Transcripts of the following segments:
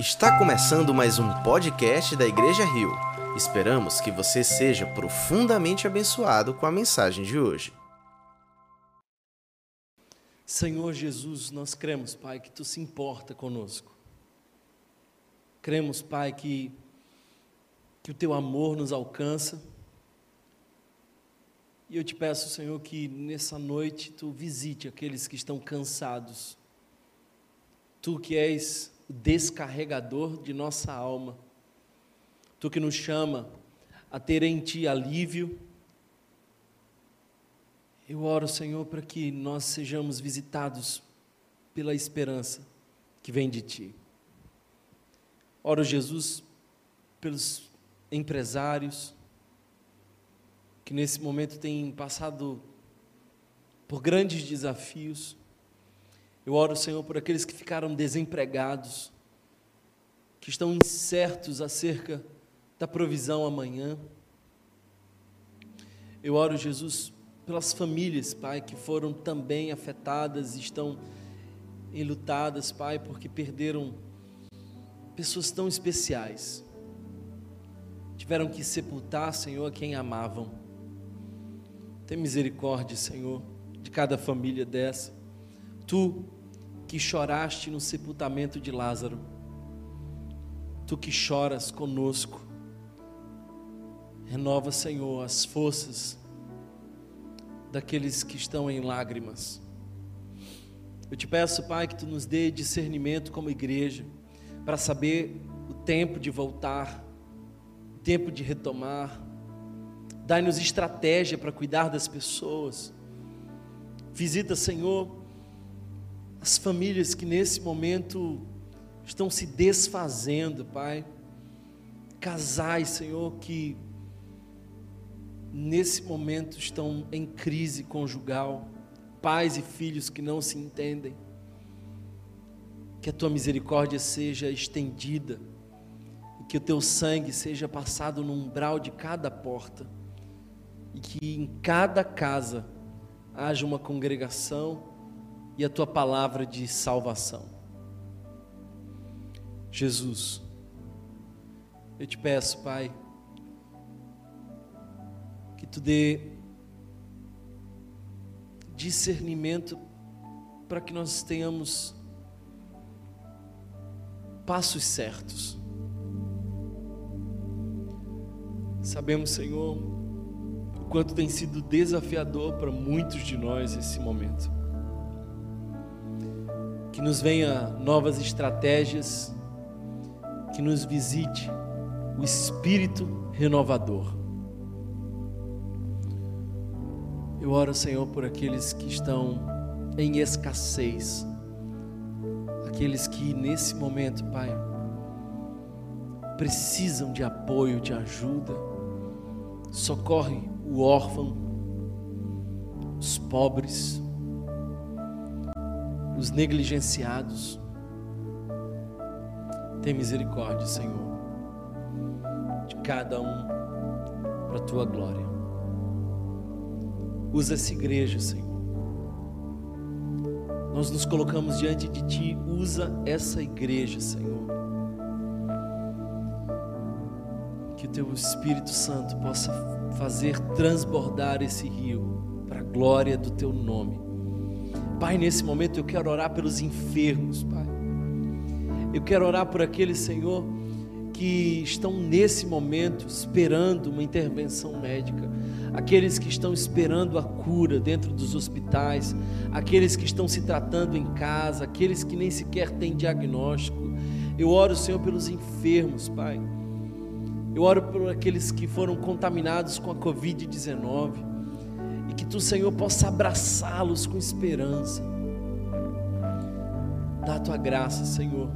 Está começando mais um podcast da Igreja Rio. Esperamos que você seja profundamente abençoado com a mensagem de hoje. Senhor Jesus, nós cremos, Pai, que tu se importa conosco. Cremos, Pai, que, que o teu amor nos alcança. E eu te peço, Senhor, que nessa noite tu visite aqueles que estão cansados. Tu que és o descarregador de nossa alma. Tu que nos chama a ter em Ti alívio. Eu oro, Senhor, para que nós sejamos visitados pela esperança que vem de Ti. Oro, Jesus, pelos empresários que nesse momento têm passado por grandes desafios. Eu oro, Senhor, por aqueles que ficaram desempregados, que estão incertos acerca da provisão amanhã. Eu oro, Jesus, pelas famílias, Pai, que foram também afetadas estão enlutadas, Pai, porque perderam pessoas tão especiais. Tiveram que sepultar, Senhor, quem amavam. Tem misericórdia, Senhor, de cada família dessa. Tu que choraste no sepultamento de Lázaro, tu que choras conosco, renova, Senhor, as forças daqueles que estão em lágrimas. Eu te peço, Pai, que tu nos dê discernimento como igreja, para saber o tempo de voltar, o tempo de retomar. Dai-nos estratégia para cuidar das pessoas. Visita, Senhor, as famílias que nesse momento estão se desfazendo, Pai. Casais, Senhor, que nesse momento estão em crise conjugal, pais e filhos que não se entendem. Que a tua misericórdia seja estendida e que o teu sangue seja passado no umbral de cada porta e que em cada casa haja uma congregação e a tua palavra de salvação. Jesus, eu te peço, Pai, que tu dê discernimento para que nós tenhamos passos certos. Sabemos, Senhor, o quanto tem sido desafiador para muitos de nós esse momento que nos venha novas estratégias, que nos visite o Espírito renovador. Eu oro, Senhor, por aqueles que estão em escassez, aqueles que nesse momento, Pai, precisam de apoio, de ajuda. Socorre o órfão, os pobres, os negligenciados. Tem misericórdia, Senhor, de cada um para a tua glória. Usa essa igreja, Senhor. Nós nos colocamos diante de Ti, usa essa igreja, Senhor. Que o Teu Espírito Santo possa fazer transbordar esse rio para a glória do Teu nome Pai, nesse momento eu quero orar pelos enfermos, Pai. Eu quero orar por aqueles, Senhor, que estão nesse momento esperando uma intervenção médica, aqueles que estão esperando a cura dentro dos hospitais, aqueles que estão se tratando em casa, aqueles que nem sequer têm diagnóstico. Eu oro, Senhor, pelos enfermos, Pai. Eu oro por aqueles que foram contaminados com a Covid-19 e que tu, Senhor, possa abraçá-los com esperança. Dá a tua graça, Senhor,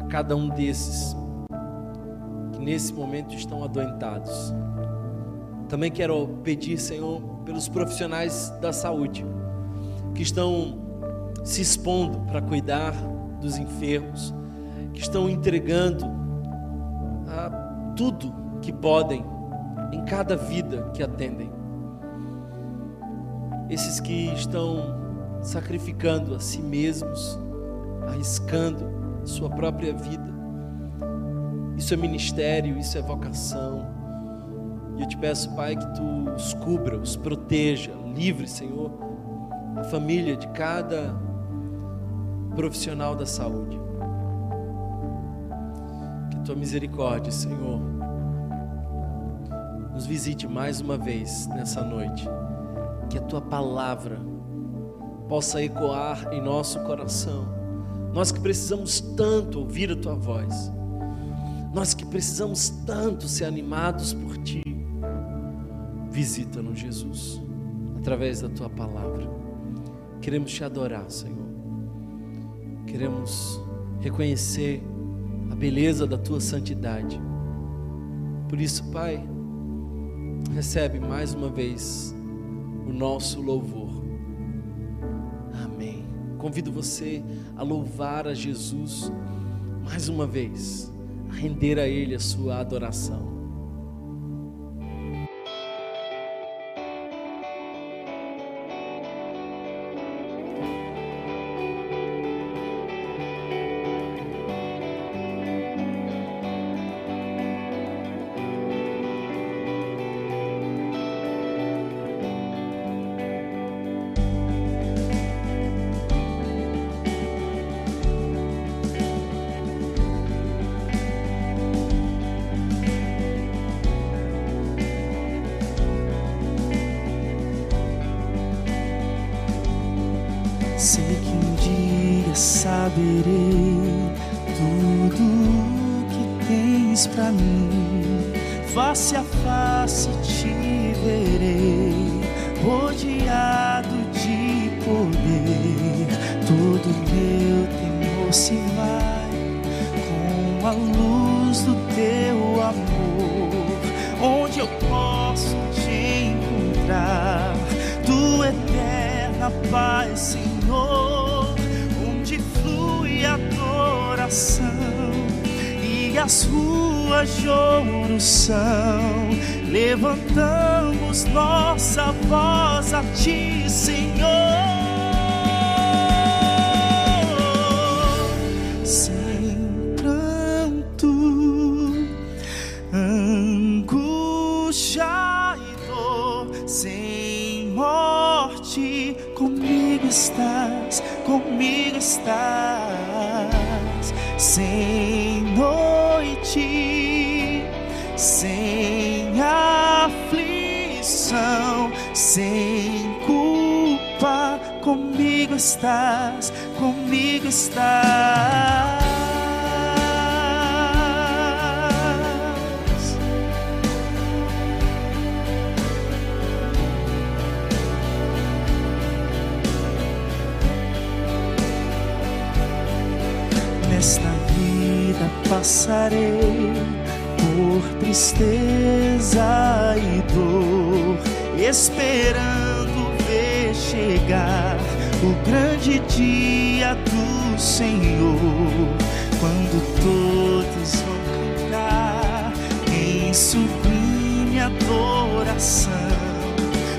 a cada um desses que nesse momento estão adoentados. Também quero pedir, Senhor, pelos profissionais da saúde que estão se expondo para cuidar dos enfermos, que estão entregando a tudo que podem em cada vida que atendem esses que estão sacrificando a si mesmos, arriscando sua própria vida. Isso é ministério, isso é vocação. E eu te peço, Pai, que tu os cubra, os proteja, livre, Senhor, a família de cada profissional da saúde. Que tua misericórdia, Senhor, nos visite mais uma vez nessa noite. Que a tua palavra possa ecoar em nosso coração. Nós que precisamos tanto ouvir a tua voz. Nós que precisamos tanto ser animados por ti. Visita-nos, Jesus, através da tua palavra. Queremos te adorar, Senhor. Queremos reconhecer a beleza da tua santidade. Por isso, Pai, recebe mais uma vez o nosso louvor. Amém. Convido você a louvar a Jesus mais uma vez, a render a Ele a sua adoração. Saberei tudo que tens pra mim. Face a face te verei, rodeado de poder. Todo meu temor se vai com a luz do teu amor. Onde eu posso te encontrar, tua eterna paz, Senhor, e as ruas de ouro são. Levantamos nossa voz a ti, Senhor. Sem pranto, angústia e sem morte, comigo estás, comigo estás, sem sem aflição, sem culpa, comigo estás, comigo estás. Nesta vida passarei por tristeza e dor, esperando ver chegar o grande dia do Senhor, quando todos vão cantar em sublime adoração,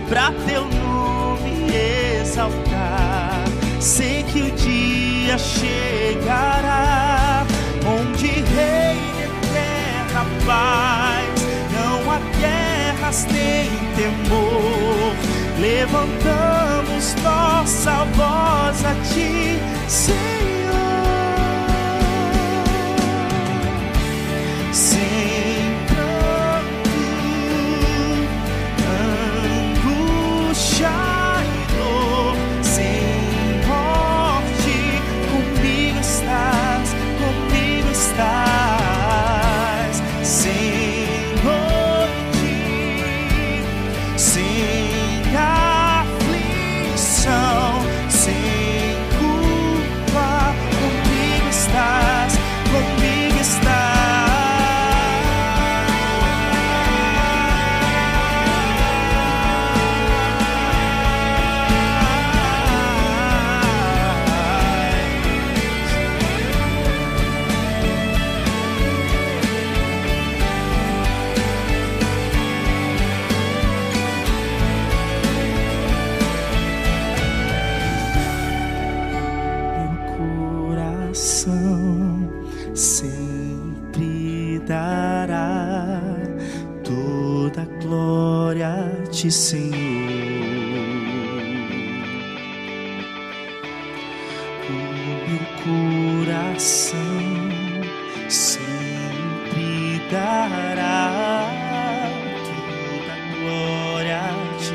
para teu nome exaltar. Sei que o dia chegará, paz, não há guerras nem temor. Levantamos nossa voz a ti, Senhor.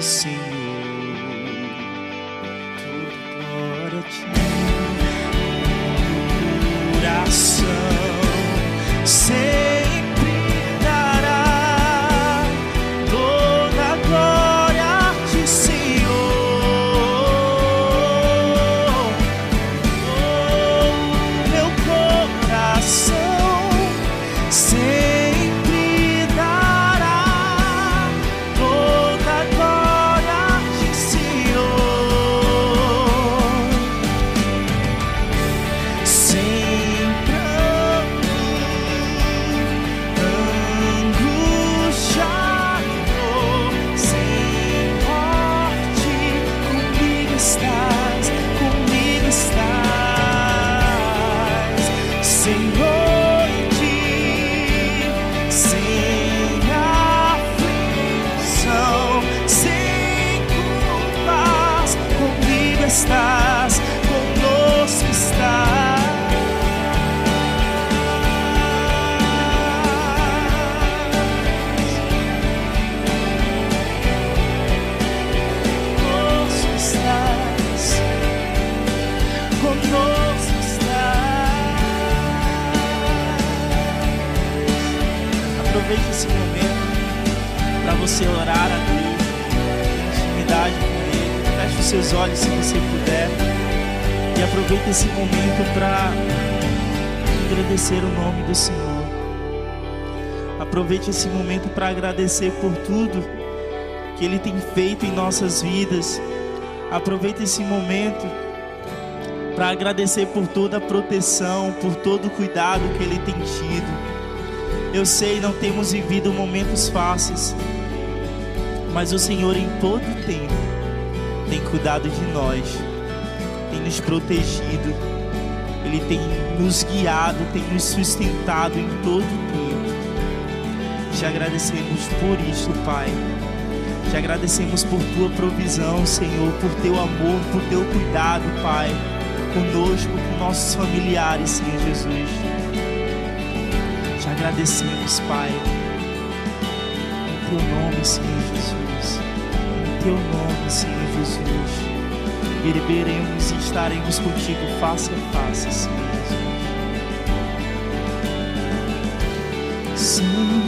A você orar a Deus, intimidade com Ele. Feche os seus olhos se você puder. E aproveite esse momento para agradecer o nome do Senhor. Aproveite esse momento para agradecer por tudo que Ele tem feito em nossas vidas. Aproveite esse momento para agradecer por toda a proteção, por todo o cuidado que Ele tem tido. Eu sei, não temos vivido momentos fáceis, mas o Senhor em todo tempo tem cuidado de nós, tem nos protegido, Ele tem nos guiado, tem nos sustentado em todo tempo. Te agradecemos por isso, Pai. Te agradecemos por tua provisão, Senhor, por teu amor, por teu cuidado, Pai, conosco, com nossos familiares, Senhor Jesus. Te agradecemos, Pai, em teu nome, Senhor Jesus. Teu nome, Senhor Jesus. Veremos e estaremos contigo face a face, Senhor Jesus. Sem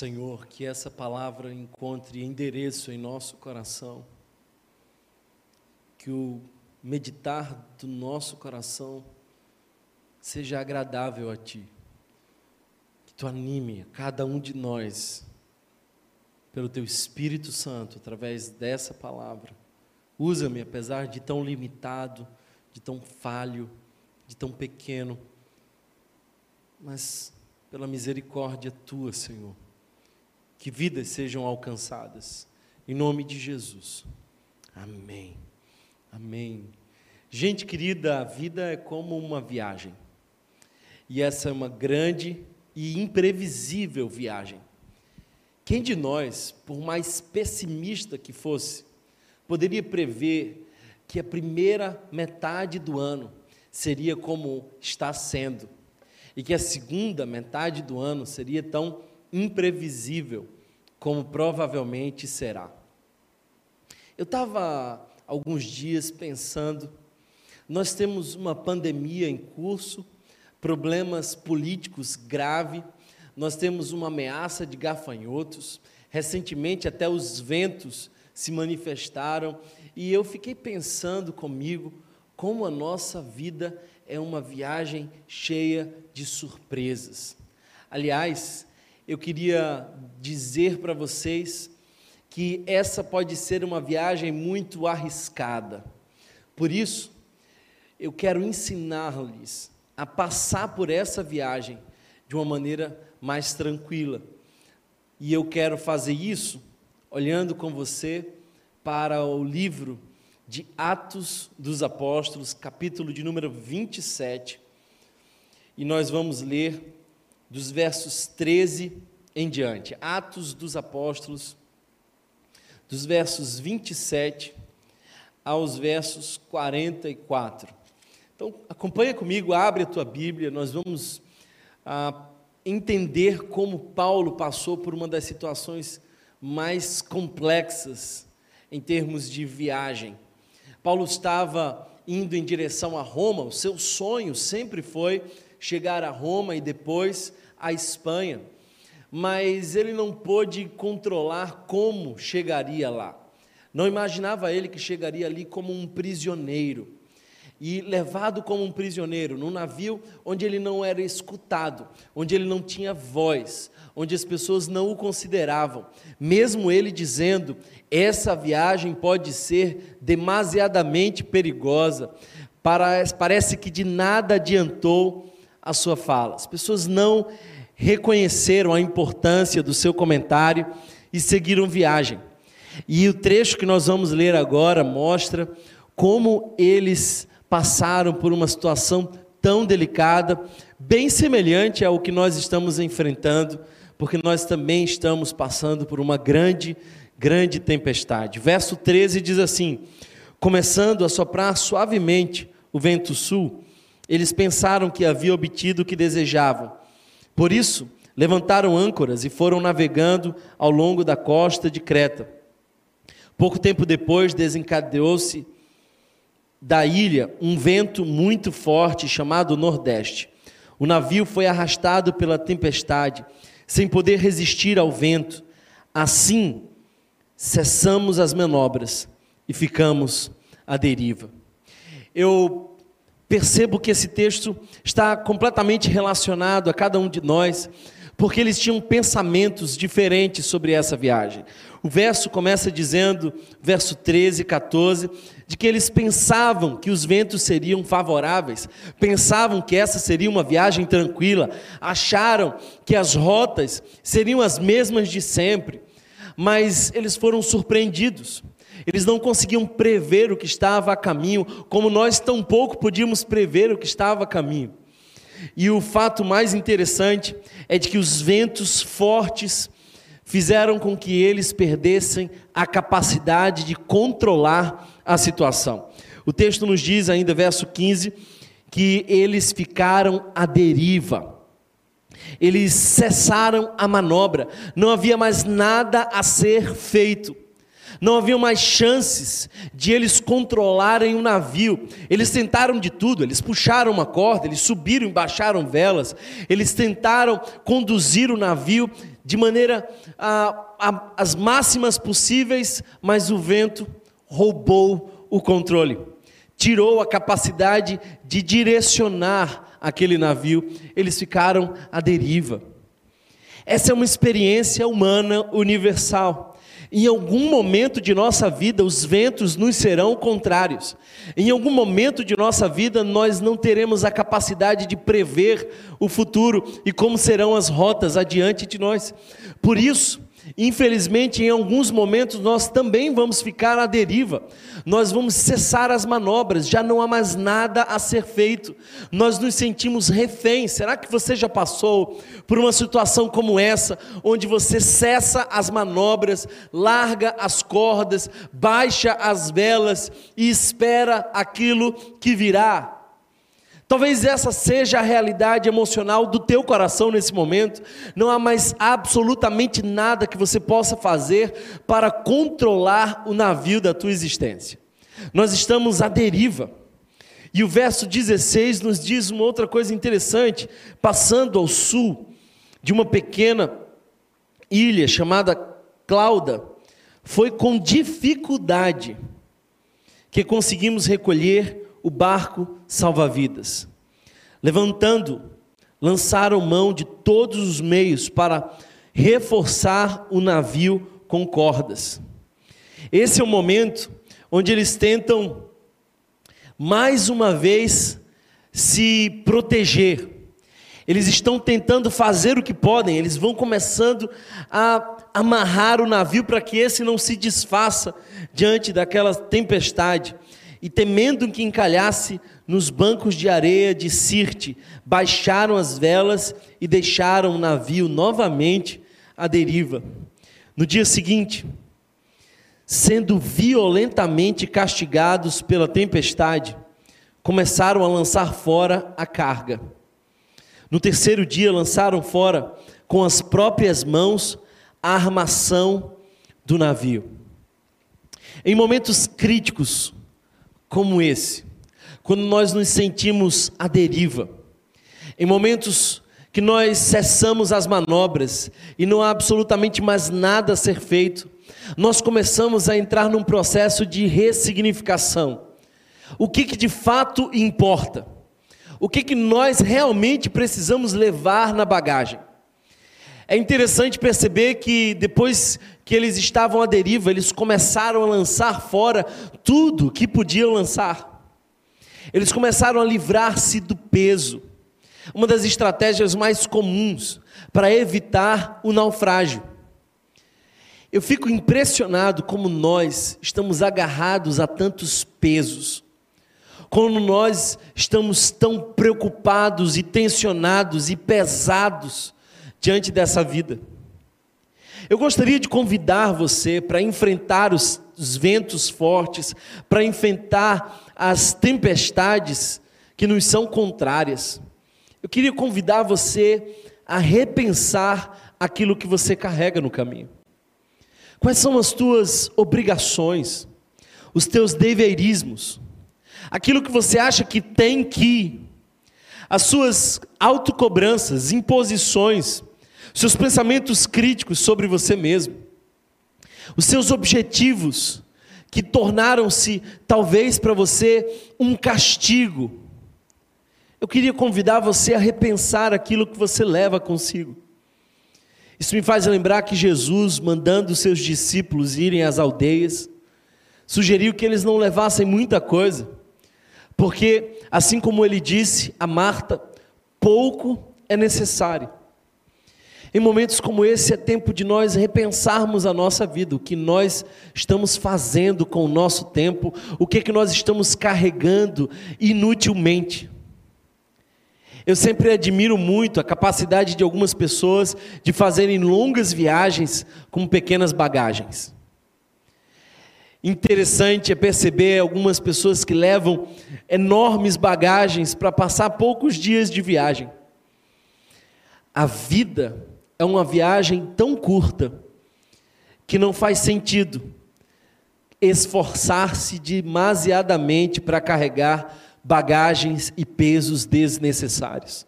Senhor, que essa palavra encontre endereço em nosso coração, que o meditar do nosso coração seja agradável a Ti, que Tu anime cada um de nós, pelo Teu Espírito Santo, através dessa palavra. Usa-me, apesar de tão limitado, de tão falho, de tão pequeno, mas pela misericórdia Tua, Senhor que vidas sejam alcançadas. Em nome de Jesus. Amém. Amém. Gente querida, a vida é como uma viagem. E essa é uma grande e imprevisível viagem. Quem de nós, por mais pessimista que fosse, poderia prever que a primeira metade do ano seria como está sendo e que a segunda metade do ano seria tão imprevisível como provavelmente será. Eu estava alguns dias pensando, nós temos uma pandemia em curso, problemas políticos graves, nós temos uma ameaça de gafanhotos, recentemente até os ventos se manifestaram, e eu fiquei pensando comigo como a nossa vida é uma viagem cheia de surpresas. Aliás, eu queria dizer para vocês que essa pode ser uma viagem muito arriscada. Por isso, eu quero ensinar-lhes a passar por essa viagem de uma maneira mais tranquila. E eu quero fazer isso olhando com você para o livro de Atos dos Apóstolos, capítulo de número 27. E nós vamos ler dos versos 13 em diante. Atos dos Apóstolos, dos versos 27 aos versos 44. Então, acompanha comigo, abre a tua Bíblia, nós vamos ah, entender como Paulo passou por uma das situações mais complexas em termos de viagem. Paulo estava indo em direção a Roma, o seu sonho sempre foi chegar a Roma e depois à Espanha mas ele não pôde controlar como chegaria lá. Não imaginava ele que chegaria ali como um prisioneiro e levado como um prisioneiro num navio onde ele não era escutado, onde ele não tinha voz, onde as pessoas não o consideravam. Mesmo ele dizendo: essa viagem pode ser demasiadamente perigosa, parece que de nada adiantou a sua fala. As pessoas não reconheceram a importância do seu comentário e seguiram viagem. E o trecho que nós vamos ler agora mostra como eles passaram por uma situação tão delicada, bem semelhante ao que nós estamos enfrentando, porque nós também estamos passando por uma grande, grande tempestade. Verso 13 diz assim: Começando a soprar suavemente o vento sul, eles pensaram que havia obtido o que desejavam por isso, levantaram âncoras e foram navegando ao longo da costa de Creta. Pouco tempo depois, desencadeou-se da ilha um vento muito forte chamado Nordeste. O navio foi arrastado pela tempestade, sem poder resistir ao vento. Assim, cessamos as manobras e ficamos à deriva. Eu percebo que esse texto está completamente relacionado a cada um de nós, porque eles tinham pensamentos diferentes sobre essa viagem. O verso começa dizendo, verso 13 e 14, de que eles pensavam que os ventos seriam favoráveis, pensavam que essa seria uma viagem tranquila, acharam que as rotas seriam as mesmas de sempre, mas eles foram surpreendidos. Eles não conseguiam prever o que estava a caminho, como nós tampouco podíamos prever o que estava a caminho. E o fato mais interessante é de que os ventos fortes fizeram com que eles perdessem a capacidade de controlar a situação. O texto nos diz ainda, verso 15, que eles ficaram à deriva. Eles cessaram a manobra, não havia mais nada a ser feito. Não havia mais chances de eles controlarem o navio. Eles tentaram de tudo, eles puxaram uma corda, eles subiram e baixaram velas, eles tentaram conduzir o navio de maneira a, a, as máximas possíveis, mas o vento roubou o controle, tirou a capacidade de direcionar aquele navio, eles ficaram à deriva. Essa é uma experiência humana universal. Em algum momento de nossa vida, os ventos nos serão contrários. Em algum momento de nossa vida, nós não teremos a capacidade de prever o futuro e como serão as rotas adiante de nós. Por isso, Infelizmente, em alguns momentos nós também vamos ficar à deriva, nós vamos cessar as manobras, já não há mais nada a ser feito, nós nos sentimos reféns. Será que você já passou por uma situação como essa, onde você cessa as manobras, larga as cordas, baixa as velas e espera aquilo que virá? Talvez essa seja a realidade emocional do teu coração nesse momento. Não há mais absolutamente nada que você possa fazer para controlar o navio da tua existência. Nós estamos à deriva. E o verso 16 nos diz uma outra coisa interessante: passando ao sul de uma pequena ilha chamada Clauda, foi com dificuldade que conseguimos recolher o barco salva-vidas. Levantando, lançaram mão de todos os meios para reforçar o navio com cordas. Esse é o momento onde eles tentam, mais uma vez, se proteger. Eles estão tentando fazer o que podem, eles vão começando a amarrar o navio para que esse não se desfaça diante daquela tempestade e temendo que encalhasse nos bancos de areia de Sirte, baixaram as velas e deixaram o navio novamente à deriva. No dia seguinte, sendo violentamente castigados pela tempestade, começaram a lançar fora a carga. No terceiro dia, lançaram fora com as próprias mãos a armação do navio. Em momentos críticos, como esse, quando nós nos sentimos à deriva, em momentos que nós cessamos as manobras e não há absolutamente mais nada a ser feito, nós começamos a entrar num processo de ressignificação. O que, que de fato importa? O que, que nós realmente precisamos levar na bagagem? É interessante perceber que depois que eles estavam à deriva, eles começaram a lançar fora tudo que podiam lançar. Eles começaram a livrar-se do peso. Uma das estratégias mais comuns para evitar o naufrágio. Eu fico impressionado como nós estamos agarrados a tantos pesos. Como nós estamos tão preocupados e tensionados e pesados diante dessa vida. Eu gostaria de convidar você para enfrentar os, os ventos fortes, para enfrentar as tempestades que nos são contrárias. Eu queria convidar você a repensar aquilo que você carrega no caminho. Quais são as tuas obrigações, os teus deverismos, aquilo que você acha que tem que, as suas autocobranças, imposições, seus pensamentos críticos sobre você mesmo, os seus objetivos que tornaram-se talvez para você um castigo. Eu queria convidar você a repensar aquilo que você leva consigo. Isso me faz lembrar que Jesus, mandando seus discípulos irem às aldeias, sugeriu que eles não levassem muita coisa, porque, assim como ele disse a Marta, pouco é necessário. Em momentos como esse é tempo de nós repensarmos a nossa vida, o que nós estamos fazendo com o nosso tempo, o que é que nós estamos carregando inutilmente. Eu sempre admiro muito a capacidade de algumas pessoas de fazerem longas viagens com pequenas bagagens. Interessante é perceber algumas pessoas que levam enormes bagagens para passar poucos dias de viagem. A vida é uma viagem tão curta que não faz sentido esforçar-se demasiadamente para carregar bagagens e pesos desnecessários.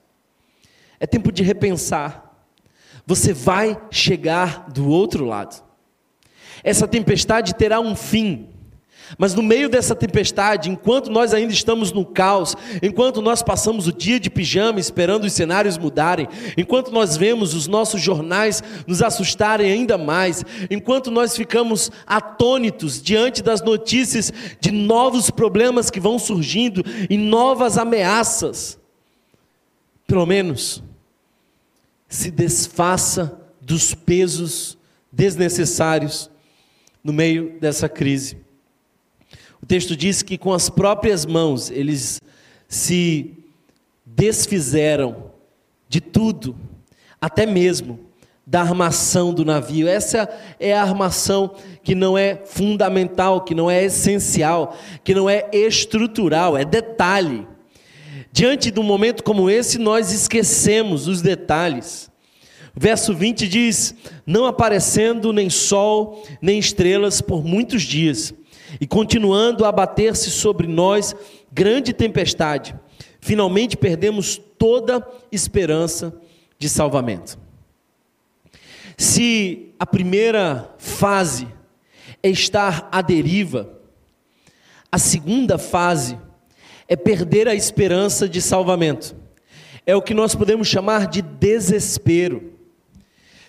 É tempo de repensar. Você vai chegar do outro lado. Essa tempestade terá um fim. Mas no meio dessa tempestade, enquanto nós ainda estamos no caos, enquanto nós passamos o dia de pijama esperando os cenários mudarem, enquanto nós vemos os nossos jornais nos assustarem ainda mais, enquanto nós ficamos atônitos diante das notícias de novos problemas que vão surgindo e novas ameaças, pelo menos se desfaça dos pesos desnecessários no meio dessa crise. O texto diz que com as próprias mãos eles se desfizeram de tudo, até mesmo da armação do navio. Essa é a armação que não é fundamental, que não é essencial, que não é estrutural, é detalhe. Diante de um momento como esse, nós esquecemos os detalhes. Verso 20 diz: Não aparecendo nem sol, nem estrelas por muitos dias, e continuando a abater-se sobre nós grande tempestade, finalmente perdemos toda esperança de salvamento. Se a primeira fase é estar à deriva, a segunda fase é perder a esperança de salvamento. É o que nós podemos chamar de desespero.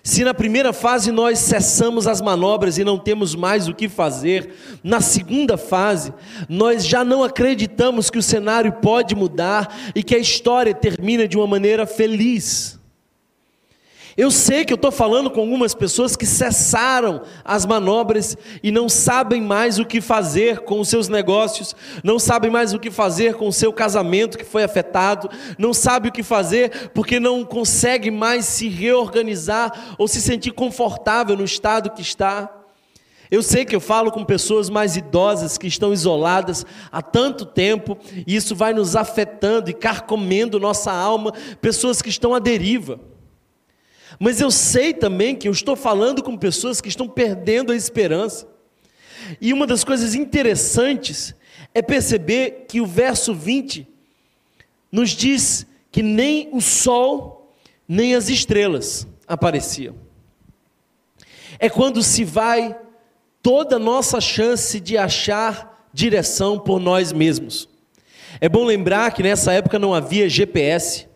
Se na primeira fase nós cessamos as manobras e não temos mais o que fazer, na segunda fase nós já não acreditamos que o cenário pode mudar e que a história termina de uma maneira feliz. Eu sei que eu estou falando com algumas pessoas que cessaram as manobras e não sabem mais o que fazer com os seus negócios, não sabem mais o que fazer com o seu casamento que foi afetado, não sabe o que fazer porque não consegue mais se reorganizar ou se sentir confortável no estado que está. Eu sei que eu falo com pessoas mais idosas que estão isoladas há tanto tempo, e isso vai nos afetando e carcomendo nossa alma, pessoas que estão à deriva. Mas eu sei também que eu estou falando com pessoas que estão perdendo a esperança. E uma das coisas interessantes é perceber que o verso 20 nos diz que nem o sol, nem as estrelas apareciam. É quando se vai toda a nossa chance de achar direção por nós mesmos. É bom lembrar que nessa época não havia GPS.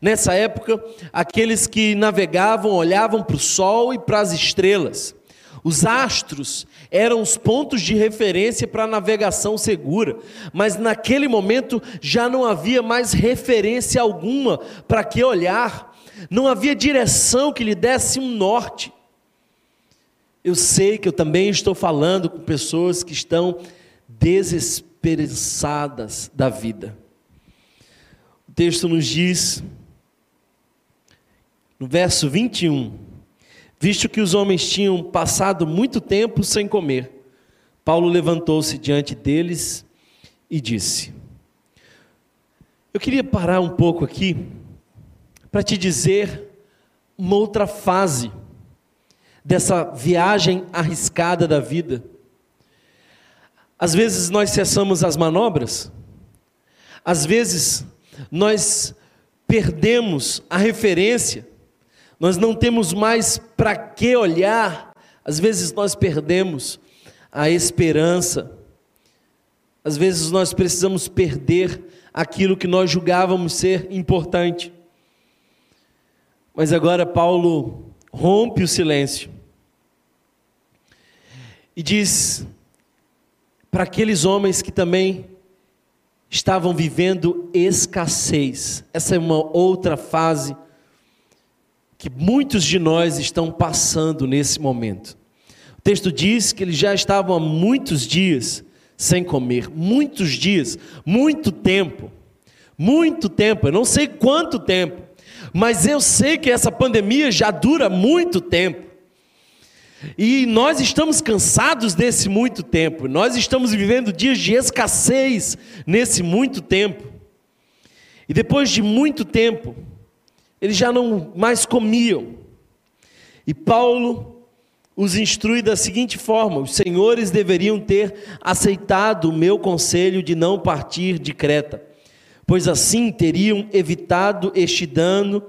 Nessa época, aqueles que navegavam olhavam para o sol e para as estrelas. Os astros eram os pontos de referência para a navegação segura, mas naquele momento já não havia mais referência alguma para que olhar, não havia direção que lhe desse um norte. Eu sei que eu também estou falando com pessoas que estão desesperançadas da vida. O texto nos diz no verso 21, visto que os homens tinham passado muito tempo sem comer, Paulo levantou-se diante deles e disse: Eu queria parar um pouco aqui para te dizer uma outra fase dessa viagem arriscada da vida. Às vezes nós cessamos as manobras, às vezes nós perdemos a referência, nós não temos mais para que olhar, às vezes nós perdemos a esperança, às vezes nós precisamos perder aquilo que nós julgávamos ser importante. Mas agora Paulo rompe o silêncio e diz para aqueles homens que também estavam vivendo escassez, essa é uma outra fase que muitos de nós estão passando nesse momento. O texto diz que eles já estavam há muitos dias sem comer, muitos dias, muito tempo, muito tempo, eu não sei quanto tempo, mas eu sei que essa pandemia já dura muito tempo. E nós estamos cansados desse muito tempo, nós estamos vivendo dias de escassez nesse muito tempo. E depois de muito tempo, eles já não mais comiam. E Paulo os instrui da seguinte forma: os senhores deveriam ter aceitado o meu conselho de não partir de Creta, pois assim teriam evitado este dano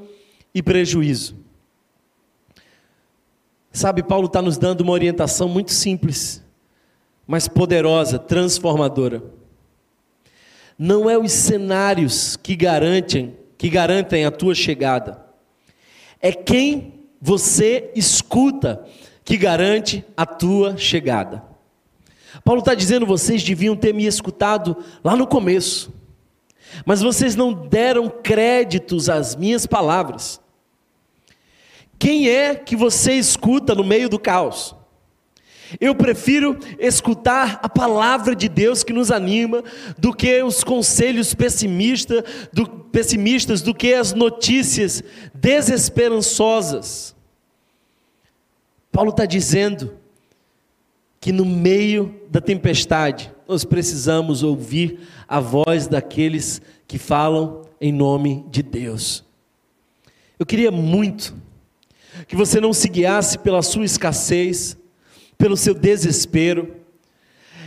e prejuízo. Sabe, Paulo está nos dando uma orientação muito simples, mas poderosa, transformadora. Não é os cenários que garantem que garantem a tua chegada. É quem você escuta que garante a tua chegada. Paulo está dizendo: vocês deviam ter me escutado lá no começo, mas vocês não deram créditos às minhas palavras. Quem é que você escuta no meio do caos? Eu prefiro escutar a palavra de Deus que nos anima do que os conselhos pessimistas, do, pessimistas, do que as notícias desesperançosas. Paulo está dizendo que no meio da tempestade, nós precisamos ouvir a voz daqueles que falam em nome de Deus. Eu queria muito que você não se guiasse pela sua escassez, pelo seu desespero.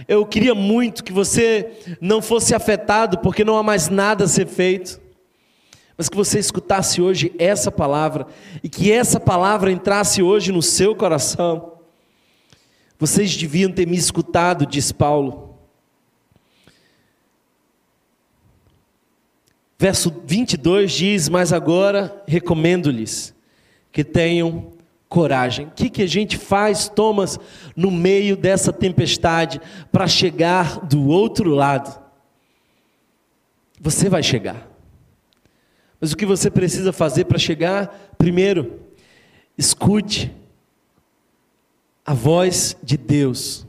Eu queria muito que você não fosse afetado porque não há mais nada a ser feito, mas que você escutasse hoje essa palavra e que essa palavra entrasse hoje no seu coração. Vocês deviam ter me escutado, diz Paulo. Verso 22 diz: Mas agora recomendo-lhes que tenham coragem. O que, que a gente faz, Thomas, no meio dessa tempestade para chegar do outro lado? Você vai chegar. Mas o que você precisa fazer para chegar? Primeiro, escute a voz de Deus.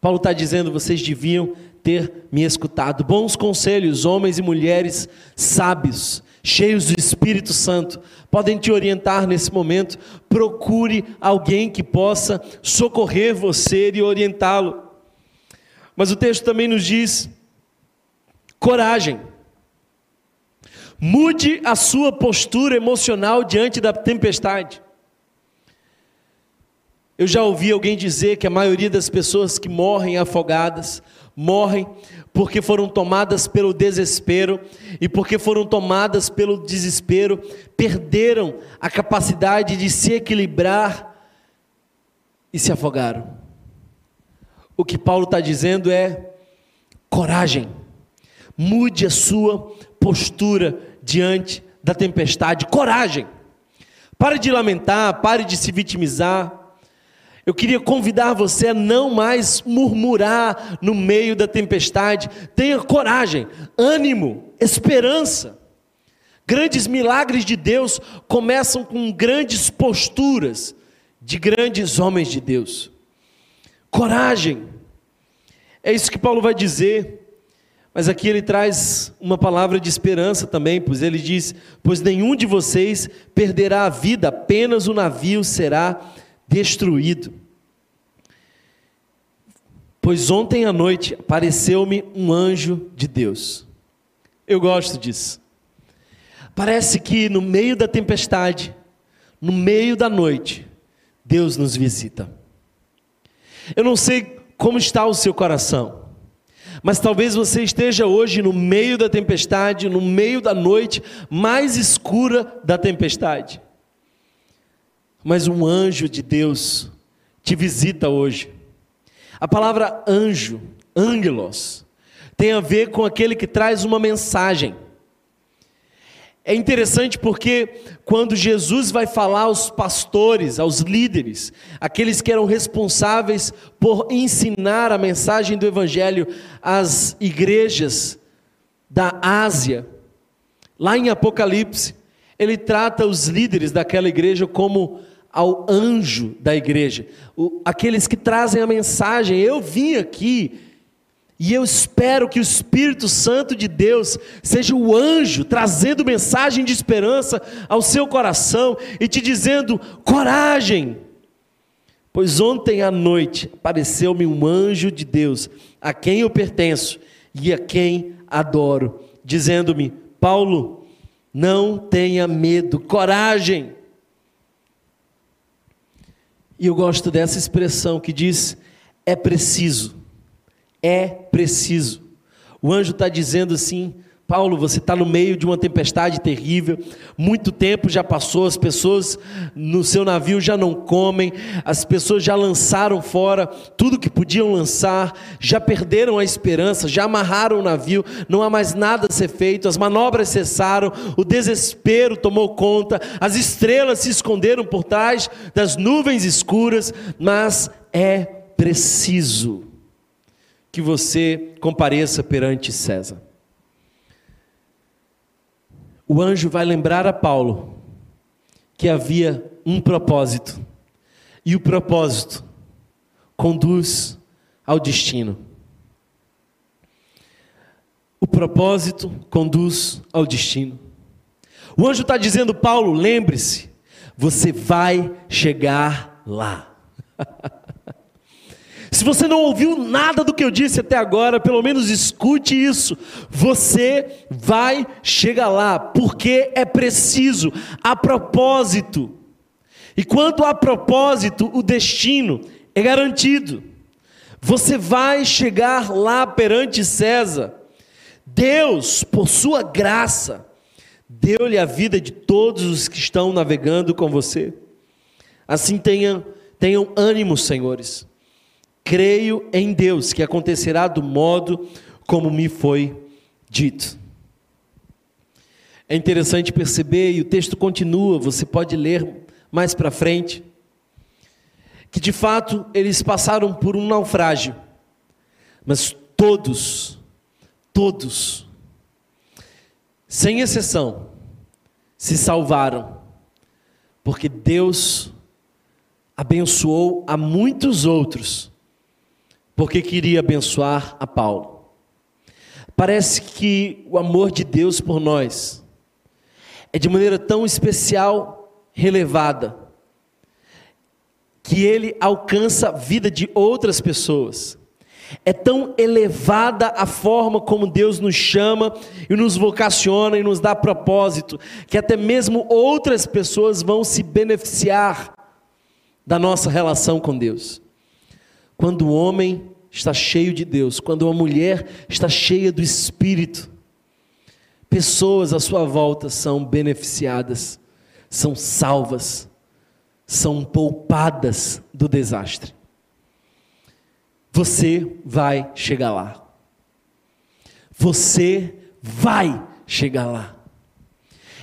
Paulo está dizendo: vocês deviam ter me escutado. Bons conselhos, homens e mulheres sábios, cheios do Espírito Santo, podem te orientar nesse momento. Procure alguém que possa socorrer você e orientá-lo. Mas o texto também nos diz: coragem. Mude a sua postura emocional diante da tempestade. Eu já ouvi alguém dizer que a maioria das pessoas que morrem afogadas morrem porque foram tomadas pelo desespero e porque foram tomadas pelo desespero, perderam a capacidade de se equilibrar e se afogaram. O que Paulo está dizendo é: coragem, mude a sua postura diante da tempestade, coragem. Pare de lamentar, pare de se vitimizar. Eu queria convidar você a não mais murmurar no meio da tempestade. Tenha coragem, ânimo, esperança. Grandes milagres de Deus começam com grandes posturas de grandes homens de Deus. Coragem. É isso que Paulo vai dizer. Mas aqui ele traz uma palavra de esperança também, pois ele diz: Pois nenhum de vocês perderá a vida, apenas o navio será destruído. Pois ontem à noite apareceu-me um anjo de Deus. Eu gosto disso. Parece que no meio da tempestade, no meio da noite, Deus nos visita. Eu não sei como está o seu coração, mas talvez você esteja hoje no meio da tempestade, no meio da noite mais escura da tempestade mas um anjo de Deus te visita hoje. A palavra anjo, angelos, tem a ver com aquele que traz uma mensagem. É interessante porque quando Jesus vai falar aos pastores, aos líderes, aqueles que eram responsáveis por ensinar a mensagem do Evangelho às igrejas da Ásia, lá em Apocalipse, ele trata os líderes daquela igreja como ao anjo da igreja, o, aqueles que trazem a mensagem. Eu vim aqui e eu espero que o Espírito Santo de Deus seja o anjo trazendo mensagem de esperança ao seu coração e te dizendo: coragem. Pois ontem à noite apareceu-me um anjo de Deus, a quem eu pertenço e a quem adoro, dizendo-me: Paulo, não tenha medo, coragem. E eu gosto dessa expressão que diz: é preciso. É preciso. O anjo está dizendo assim: Paulo, você está no meio de uma tempestade terrível, muito tempo já passou, as pessoas no seu navio já não comem, as pessoas já lançaram fora tudo que podiam lançar, já perderam a esperança, já amarraram o navio, não há mais nada a ser feito, as manobras cessaram, o desespero tomou conta, as estrelas se esconderam por trás das nuvens escuras, mas é preciso que você compareça perante César o anjo vai lembrar a Paulo que havia um propósito, e o propósito conduz ao destino. O propósito conduz ao destino. O anjo está dizendo, Paulo, lembre-se, você vai chegar lá. Se você não ouviu nada do que eu disse até agora, pelo menos escute isso. Você vai chegar lá, porque é preciso, a propósito. E quanto a propósito, o destino é garantido. Você vai chegar lá perante César. Deus, por sua graça, deu-lhe a vida de todos os que estão navegando com você. Assim tenham, tenham ânimo, senhores. Creio em Deus que acontecerá do modo como me foi dito. É interessante perceber, e o texto continua, você pode ler mais para frente, que de fato eles passaram por um naufrágio, mas todos, todos, sem exceção, se salvaram, porque Deus abençoou a muitos outros, porque queria abençoar a Paulo. Parece que o amor de Deus por nós é de maneira tão especial, relevada, que ele alcança a vida de outras pessoas. É tão elevada a forma como Deus nos chama e nos vocaciona e nos dá propósito, que até mesmo outras pessoas vão se beneficiar da nossa relação com Deus. Quando o homem está cheio de Deus, quando uma mulher está cheia do Espírito, pessoas à sua volta são beneficiadas, são salvas, são poupadas do desastre. Você vai chegar lá. Você vai chegar lá.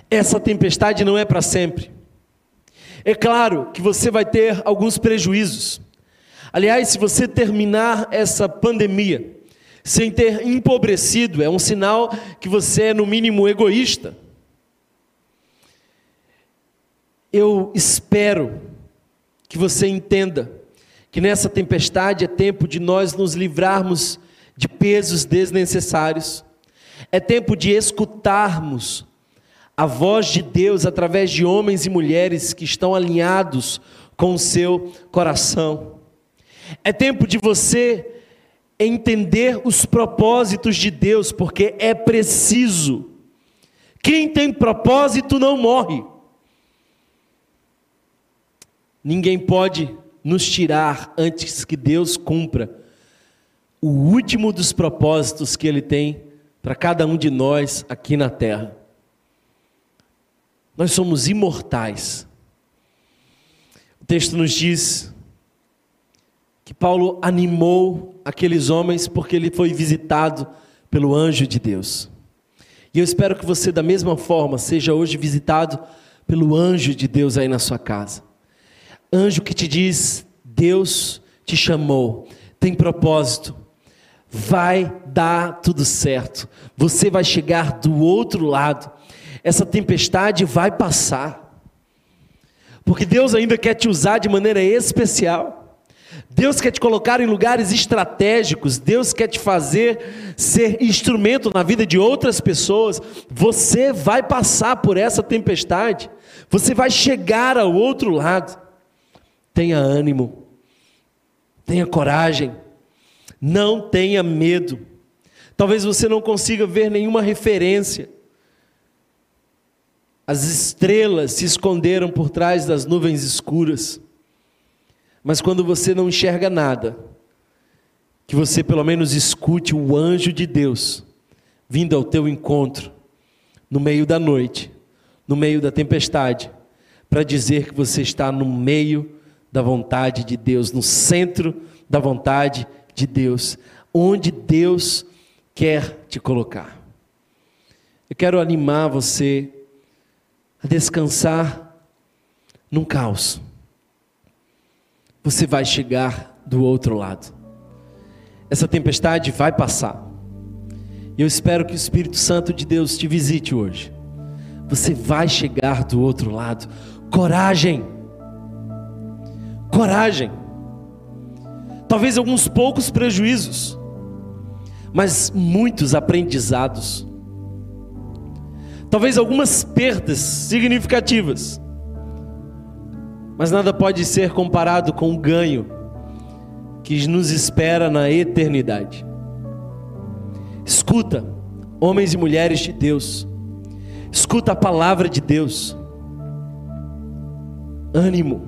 Essa tempestade não é para sempre. É claro que você vai ter alguns prejuízos. Aliás, se você terminar essa pandemia sem ter empobrecido, é um sinal que você é, no mínimo, egoísta. Eu espero que você entenda que nessa tempestade é tempo de nós nos livrarmos de pesos desnecessários, é tempo de escutarmos a voz de Deus através de homens e mulheres que estão alinhados com o seu coração. É tempo de você entender os propósitos de Deus, porque é preciso. Quem tem propósito não morre. Ninguém pode nos tirar antes que Deus cumpra o último dos propósitos que Ele tem para cada um de nós aqui na terra. Nós somos imortais. O texto nos diz que Paulo animou aqueles homens porque ele foi visitado pelo anjo de Deus. E eu espero que você, da mesma forma, seja hoje visitado pelo anjo de Deus aí na sua casa. Anjo que te diz: Deus te chamou, tem propósito, vai dar tudo certo, você vai chegar do outro lado essa tempestade vai passar. Porque Deus ainda quer te usar de maneira especial. Deus quer te colocar em lugares estratégicos, Deus quer te fazer ser instrumento na vida de outras pessoas. Você vai passar por essa tempestade, você vai chegar ao outro lado. Tenha ânimo, tenha coragem, não tenha medo. Talvez você não consiga ver nenhuma referência, as estrelas se esconderam por trás das nuvens escuras. Mas quando você não enxerga nada, que você pelo menos escute o anjo de Deus vindo ao teu encontro no meio da noite, no meio da tempestade, para dizer que você está no meio da vontade de Deus, no centro da vontade de Deus, onde Deus quer te colocar. Eu quero animar você a descansar num caos. Você vai chegar do outro lado. Essa tempestade vai passar. E eu espero que o Espírito Santo de Deus te visite hoje. Você vai chegar do outro lado. Coragem. Coragem. Talvez alguns poucos prejuízos, mas muitos aprendizados talvez algumas perdas significativas, mas nada pode ser comparado com o ganho que nos espera na eternidade. Escuta, homens e mulheres de Deus, escuta a palavra de Deus. Ânimo.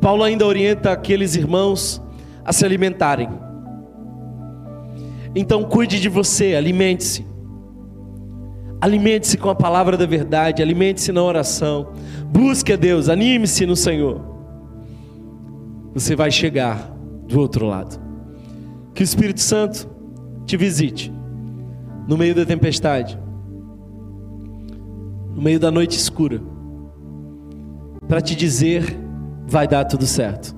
Paulo ainda orienta aqueles irmãos a se alimentarem. Então cuide de você, alimente-se. Alimente-se com a palavra da verdade, alimente-se na oração. Busque a Deus, anime-se no Senhor. Você vai chegar do outro lado. Que o Espírito Santo te visite no meio da tempestade, no meio da noite escura, para te dizer: vai dar tudo certo.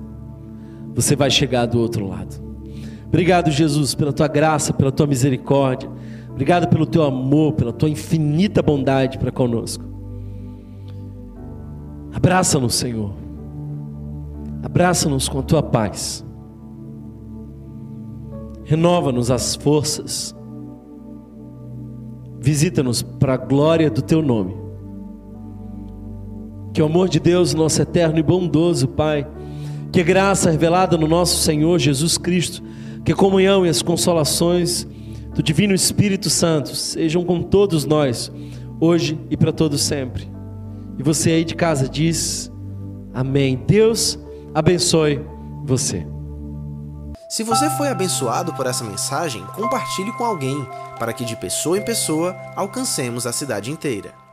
Você vai chegar do outro lado. Obrigado, Jesus, pela tua graça, pela tua misericórdia. Obrigado pelo teu amor, pela tua infinita bondade para conosco. Abraça-nos, Senhor. Abraça-nos com a tua paz. Renova-nos as forças. Visita-nos para a glória do teu nome. Que o amor de Deus, nosso eterno e bondoso Pai, que a graça revelada no nosso Senhor Jesus Cristo, que a comunhão e as consolações do Divino Espírito Santo sejam com todos nós, hoje e para todos sempre. E você aí de casa diz: Amém. Deus abençoe você. Se você foi abençoado por essa mensagem, compartilhe com alguém, para que de pessoa em pessoa alcancemos a cidade inteira.